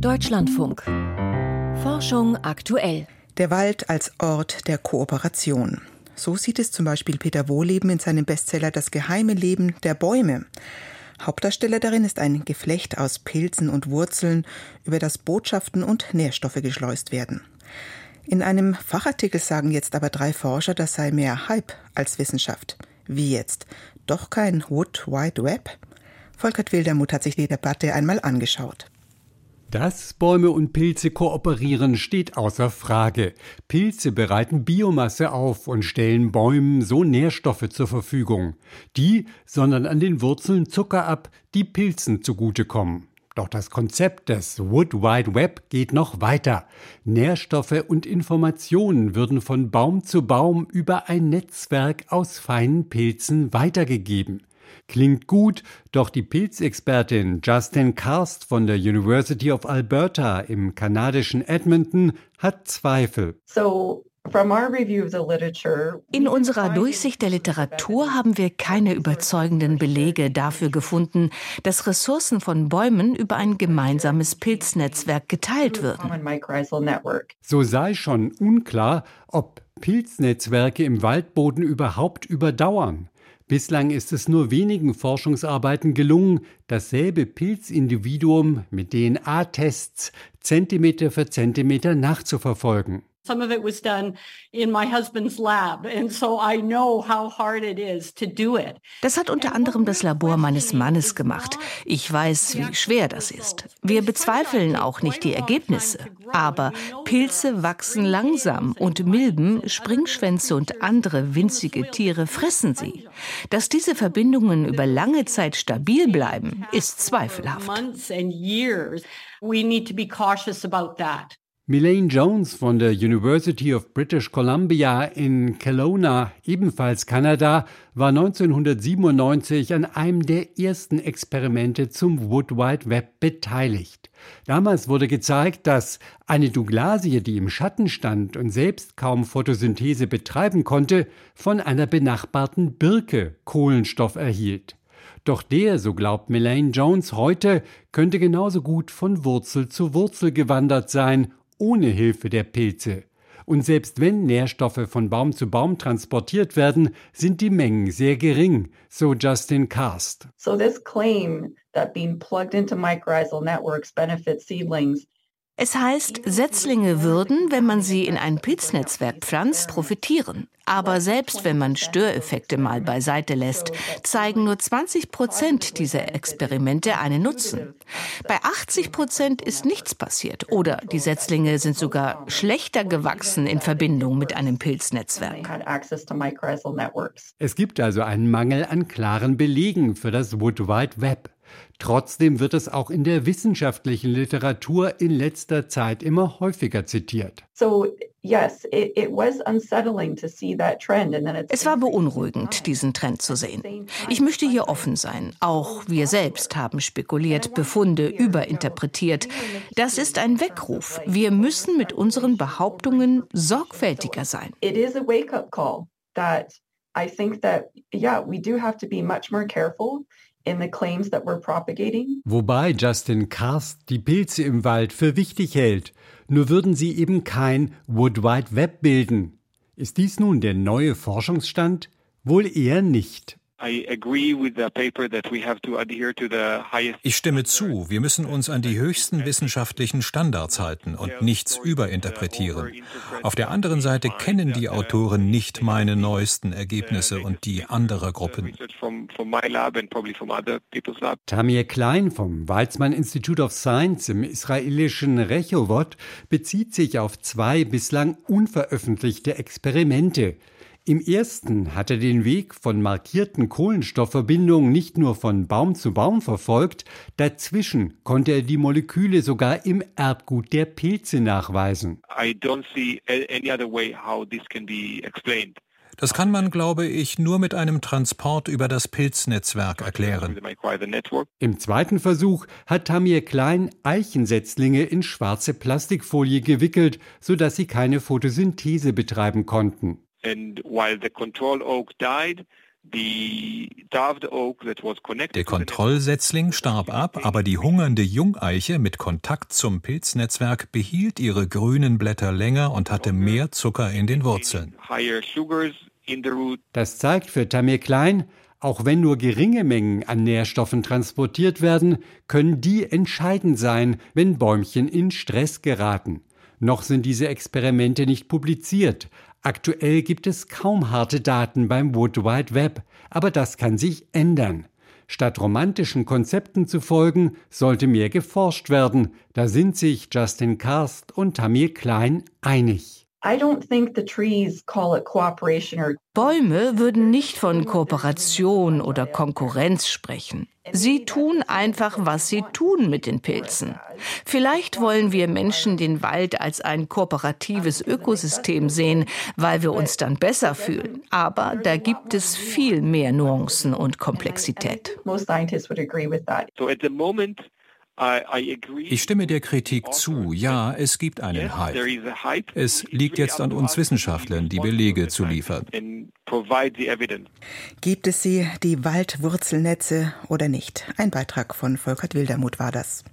Deutschlandfunk. Forschung aktuell. Der Wald als Ort der Kooperation. So sieht es zum Beispiel Peter Wohleben in seinem Bestseller Das geheime Leben der Bäume. Hauptdarsteller darin ist ein Geflecht aus Pilzen und Wurzeln, über das Botschaften und Nährstoffe geschleust werden. In einem Fachartikel sagen jetzt aber drei Forscher, das sei mehr Hype als Wissenschaft. Wie jetzt? Doch kein Wood Wide Web? Volkert Wildermuth hat sich die Debatte einmal angeschaut. Dass Bäume und Pilze kooperieren, steht außer Frage. Pilze bereiten Biomasse auf und stellen Bäumen so Nährstoffe zur Verfügung. Die sondern an den Wurzeln Zucker ab, die Pilzen zugutekommen. Doch das Konzept des Wood Wide Web geht noch weiter. Nährstoffe und Informationen würden von Baum zu Baum über ein Netzwerk aus feinen Pilzen weitergegeben. Klingt gut, doch die Pilzexpertin Justin Karst von der University of Alberta im kanadischen Edmonton hat Zweifel. So in unserer Durchsicht der Literatur haben wir keine überzeugenden Belege dafür gefunden, dass Ressourcen von Bäumen über ein gemeinsames Pilznetzwerk geteilt würden. So sei schon unklar, ob Pilznetzwerke im Waldboden überhaupt überdauern. Bislang ist es nur wenigen Forschungsarbeiten gelungen, dasselbe Pilzindividuum mit DNA-Tests Zentimeter für Zentimeter nachzuverfolgen. Some of it was done in my husband's lab, and so I know how hard it is to do it. Das hat unter anderem das Labor meines Mannes gemacht. Ich weiß, wie schwer das ist. Wir bezweifeln auch nicht die Ergebnisse, aber Pilze wachsen langsam und Milben, Springschwänze und andere winzige Tiere fressen sie. Dass diese Verbindungen über lange Zeit stabil bleiben, ist zweifelhaft. We need to be cautious about that. Milane Jones von der University of British Columbia in Kelowna, ebenfalls Kanada, war 1997 an einem der ersten Experimente zum Wood Wide Web beteiligt. Damals wurde gezeigt, dass eine Douglasie, die im Schatten stand und selbst kaum Photosynthese betreiben konnte, von einer benachbarten Birke Kohlenstoff erhielt. Doch der, so glaubt Milane Jones heute, könnte genauso gut von Wurzel zu Wurzel gewandert sein ohne Hilfe der Pilze. Und selbst wenn Nährstoffe von Baum zu Baum transportiert werden, sind die Mengen sehr gering, so Justin Karst. So this claim that being plugged into mycorrhizal networks benefits seedlings es heißt, Setzlinge würden, wenn man sie in ein Pilznetzwerk pflanzt, profitieren. Aber selbst wenn man Störeffekte mal beiseite lässt, zeigen nur 20 Prozent dieser Experimente einen Nutzen. Bei 80 Prozent ist nichts passiert oder die Setzlinge sind sogar schlechter gewachsen in Verbindung mit einem Pilznetzwerk. Es gibt also einen Mangel an klaren Belegen für das Wood Wide Web. Trotzdem wird es auch in der wissenschaftlichen Literatur in letzter Zeit immer häufiger zitiert. Es war beunruhigend, diesen Trend zu sehen. Ich möchte hier offen sein. Auch wir selbst haben spekuliert, Befunde überinterpretiert. Das ist ein Weckruf. Wir müssen mit unseren Behauptungen sorgfältiger sein. I think that, yeah, we do have to be much more careful Wobei Justin Karst die Pilze im Wald für wichtig hält, nur würden sie eben kein Wood Wide Web bilden. Ist dies nun der neue Forschungsstand? Wohl eher nicht. Ich stimme zu, wir müssen uns an die höchsten wissenschaftlichen Standards halten und nichts überinterpretieren. Auf der anderen Seite kennen die Autoren nicht meine neuesten Ergebnisse und die anderer Gruppen. Tamir Klein vom Weizmann Institute of Science im israelischen Rehovot bezieht sich auf zwei bislang unveröffentlichte Experimente. Im ersten hat er den Weg von markierten Kohlenstoffverbindungen nicht nur von Baum zu Baum verfolgt, dazwischen konnte er die Moleküle sogar im Erbgut der Pilze nachweisen. Das kann man, glaube ich, nur mit einem Transport über das Pilznetzwerk erklären. Im zweiten Versuch hat Tamir Klein Eichensetzlinge in schwarze Plastikfolie gewickelt, sodass sie keine Photosynthese betreiben konnten. And while the control oak died, Der Kontrollsetzling starb ab, aber die hungernde Jungeiche mit Kontakt zum Pilznetzwerk behielt ihre grünen Blätter länger und hatte mehr Zucker in den Wurzeln. Das zeigt für Tamir Klein, auch wenn nur geringe Mengen an Nährstoffen transportiert werden, können die entscheidend sein, wenn Bäumchen in Stress geraten. Noch sind diese Experimente nicht publiziert. Aktuell gibt es kaum harte Daten beim Wood Wide Web, aber das kann sich ändern. Statt romantischen Konzepten zu folgen, sollte mehr geforscht werden. Da sind sich Justin Karst und Tamir Klein einig. Bäume würden nicht von Kooperation oder Konkurrenz sprechen. Sie tun einfach, was sie tun mit den Pilzen. Vielleicht wollen wir Menschen den Wald als ein kooperatives Ökosystem sehen, weil wir uns dann besser fühlen. Aber da gibt es viel mehr Nuancen und Komplexität. Ich stimme der Kritik zu. Ja, es gibt einen Hype. Es liegt jetzt an uns Wissenschaftlern, die Belege zu liefern. Gibt es sie, die Waldwurzelnetze oder nicht? Ein Beitrag von Volkert Wildermuth war das.